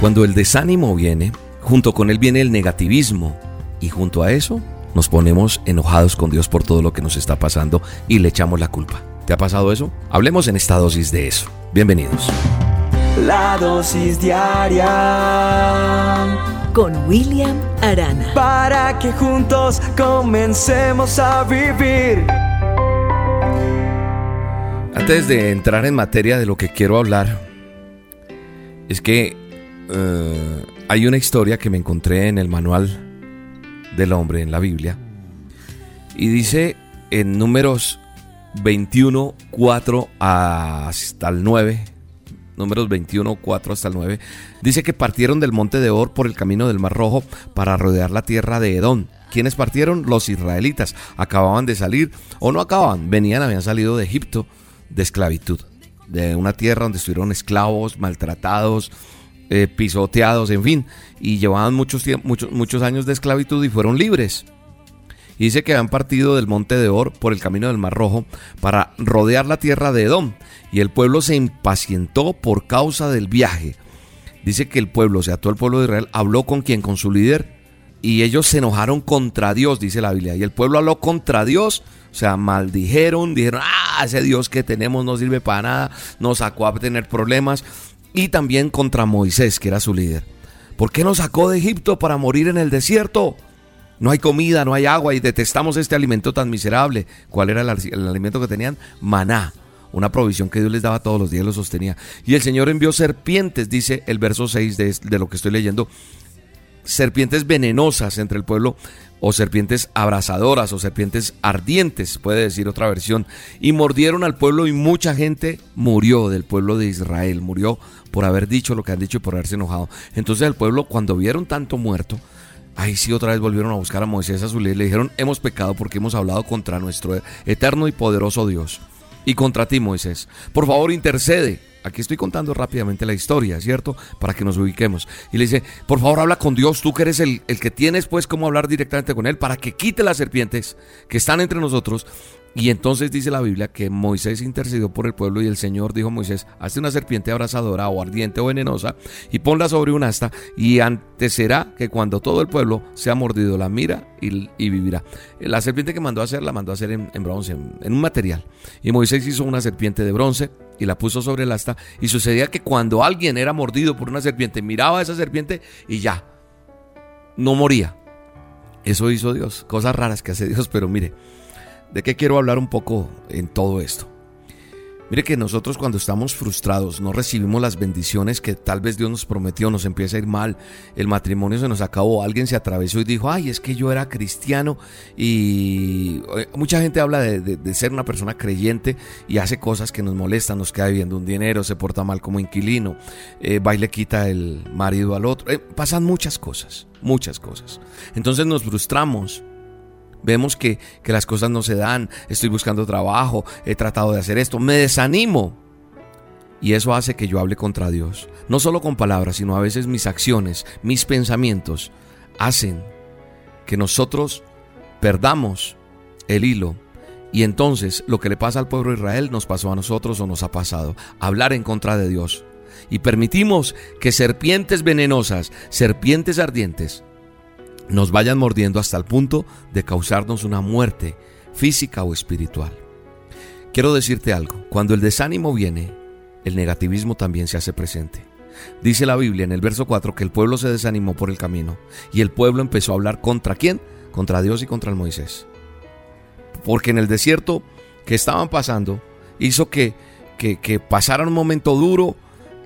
Cuando el desánimo viene, junto con él viene el negativismo y junto a eso nos ponemos enojados con Dios por todo lo que nos está pasando y le echamos la culpa. ¿Te ha pasado eso? Hablemos en esta dosis de eso. Bienvenidos. La dosis diaria con William Arana. Para que juntos comencemos a vivir. Antes de entrar en materia de lo que quiero hablar, es que eh, hay una historia que me encontré en el manual del hombre en la Biblia y dice en números 21, 4 hasta el 9, números 21, 4 hasta el 9, dice que partieron del monte de Or por el camino del Mar Rojo para rodear la tierra de Edom. ¿Quiénes partieron? Los israelitas. Acababan de salir, o no acababan, venían, habían salido de Egipto de esclavitud, de una tierra donde estuvieron esclavos, maltratados, eh, pisoteados, en fin, y llevaban muchos, muchos, muchos años de esclavitud y fueron libres. Dice que habían partido del monte de Or por el camino del Mar Rojo para rodear la tierra de Edom, y el pueblo se impacientó por causa del viaje. Dice que el pueblo, o sea, todo el pueblo de Israel, habló con quien, con su líder, y ellos se enojaron contra Dios, dice la Biblia. Y el pueblo habló contra Dios, o sea, maldijeron, dijeron, ah, ese Dios que tenemos no sirve para nada, nos sacó a tener problemas y también contra Moisés, que era su líder. ¿Por qué nos sacó de Egipto para morir en el desierto? No hay comida, no hay agua y detestamos este alimento tan miserable. ¿Cuál era el, alimento que tenían? Maná una provisión que Dios les daba todos los días, lo sostenía. Y el Señor envió serpientes, dice el verso 6 de, de, lo que estoy leyendo, serpientes venenosas entre el pueblo, o serpientes abrasadoras, o serpientes ardientes, puede decir otra versión, y mordieron al pueblo y mucha gente murió del pueblo de Israel, murió por haber dicho lo que han dicho y por haberse enojado. Entonces el pueblo, cuando vieron tanto muerto, ahí sí otra vez volvieron a buscar a Moisés a su líder. Le dijeron, hemos pecado porque hemos hablado contra nuestro eterno y poderoso Dios. Y contra ti, Moisés. Por favor, intercede. Aquí estoy contando rápidamente la historia, ¿cierto? Para que nos ubiquemos. Y le dice, por favor, habla con Dios, tú que eres el, el que tienes pues cómo hablar directamente con Él, para que quite las serpientes que están entre nosotros y entonces dice la Biblia que Moisés intercedió por el pueblo y el Señor dijo a Moisés, hazte una serpiente abrasadora o ardiente o venenosa y ponla sobre un asta y antes será que cuando todo el pueblo sea mordido la mira y, vivirá. La serpiente que mandó a hacer la mandó a hacer en, bronce, en, un material. Y Moisés hizo una serpiente de bronce y la puso sobre el asta y sucedía que cuando alguien era mordido por una serpiente, miraba a esa serpiente y ya, no moría. Eso hizo Dios, cosas raras que hace Dios, pero mire. ¿De qué quiero hablar un poco en todo esto? Mire que nosotros cuando estamos frustrados no recibimos las bendiciones que tal vez Dios nos prometió, nos empieza a ir mal, el matrimonio se nos acabó, alguien se atravesó y dijo, ay, es que yo era cristiano y eh, mucha gente habla de, ser una persona creyente y hace cosas que nos molestan, nos queda viendo un dinero, se porta mal como inquilino, eh, va y le quita el marido al otro, eh, pasan muchas cosas, muchas cosas. Entonces nos frustramos Vemos que, las cosas no se dan, estoy buscando trabajo, he tratado de hacer esto, me desanimo. Y eso hace que yo hable contra Dios. No solo con palabras, sino a veces mis acciones, mis pensamientos, hacen que nosotros perdamos el hilo. Y entonces lo que le pasa al pueblo de Israel nos pasó a nosotros o nos ha pasado. Hablar en contra de Dios. Y permitimos que serpientes venenosas, serpientes ardientes, nos vayan mordiendo hasta el punto de causarnos una muerte física o espiritual. Quiero decirte algo, cuando el desánimo viene, el negativismo también se hace presente. Dice la Biblia en el verso 4 que el pueblo se desanimó por el camino y el pueblo empezó a hablar contra quién? Contra Dios y contra el Moisés. Porque en el desierto que estaban pasando hizo que, que, que pasaran un momento duro,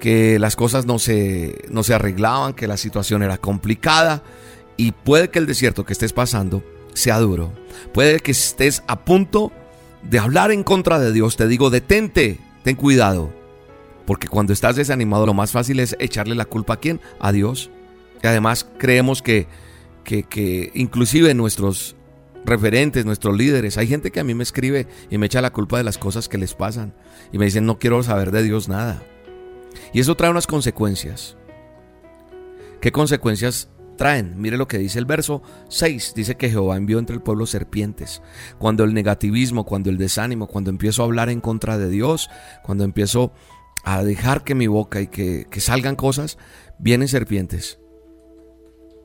que las cosas no se, no se arreglaban, que la situación era complicada y puede que el desierto que estés pasando sea duro. Puede que estés a punto de hablar en contra de Dios. Te digo, detente, ten cuidado. Porque cuando estás desanimado lo más fácil es echarle la culpa a quién? A Dios. Y además creemos que, que, que inclusive nuestros referentes, nuestros líderes, hay gente que a mí me escribe y me echa la culpa de las cosas que les pasan. Y me dicen, no quiero saber de Dios nada. Y eso trae unas consecuencias. ¿Qué consecuencias traen. Mire lo que dice el verso 6. Dice que Jehová envió entre el pueblo serpientes. Cuando el negativismo, cuando el desánimo, cuando empiezo a hablar en contra de Dios, cuando empiezo a dejar que mi boca y que, salgan cosas, vienen serpientes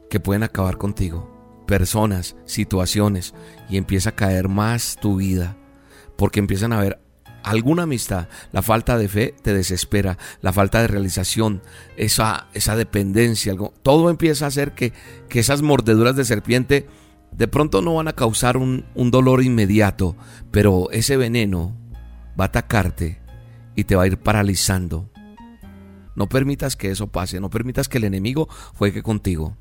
que pueden acabar contigo, personas, situaciones, y empieza a caer más tu vida, porque empiezan a ver alguna amistad, la falta de fe te desespera, la falta de realización, esa, esa dependencia, algo, todo empieza a hacer que, que esas mordeduras de serpiente de pronto no van a causar un, un dolor inmediato, pero ese veneno va a atacarte y te va a ir paralizando. No permitas que eso pase, no permitas que el enemigo juegue contigo.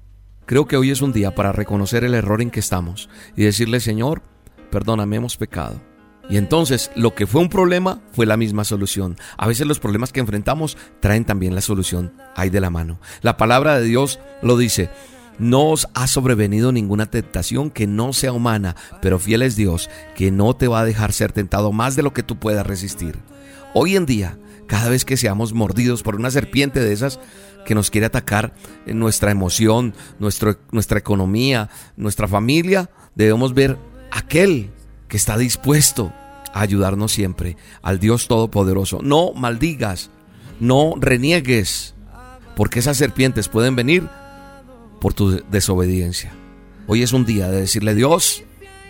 Creo que hoy es un día para reconocer el error en que estamos y decirle, Señor, perdóname, hemos pecado. Y entonces lo que fue un problema fue la misma solución. A veces los problemas que enfrentamos traen también la solución ahí de la mano. La palabra de Dios lo dice. No os ha sobrevenido ninguna tentación que no sea humana, pero fiel es Dios, que no te va a dejar ser tentado más de lo que tú puedas resistir. Hoy en día, cada vez que seamos mordidos por una serpiente de esas que nos quiere atacar en nuestra emoción, nuestra economía, nuestra familia, debemos ver aquel que está dispuesto a ayudarnos siempre, al Dios Todopoderoso. No maldigas, no reniegues, porque esas serpientes pueden venir por tu desobediencia. Hoy es un día de decirle, Dios,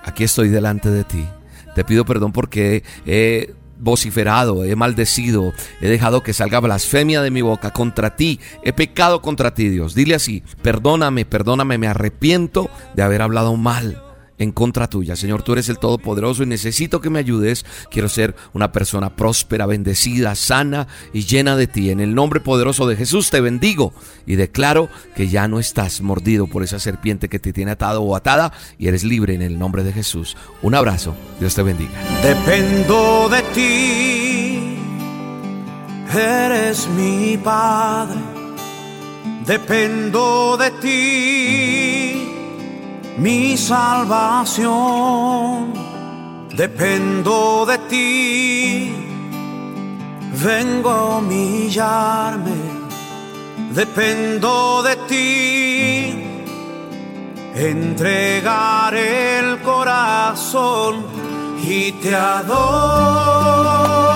aquí estoy delante de ti. Te pido perdón porque he vociferado, he maldecido, he dejado que salga blasfemia de mi boca contra ti, he pecado contra ti, Dios. Dile así, perdóname, perdóname, me arrepiento de haber hablado mal en contra tuya. Señor, tú eres el Todopoderoso y necesito que me ayudes. Quiero ser una persona próspera, bendecida, sana y llena de ti. En el nombre poderoso de Jesús te bendigo y declaro que ya no estás mordido por esa serpiente que te tiene atado o atada y eres libre en el nombre de Jesús. Un abrazo. Dios te bendiga. Dependo de ti. Eres mi Padre. Dependo de ti mi salvación. Dependo de ti, vengo a humillarme, dependo de ti, entregar el corazón y te adoro,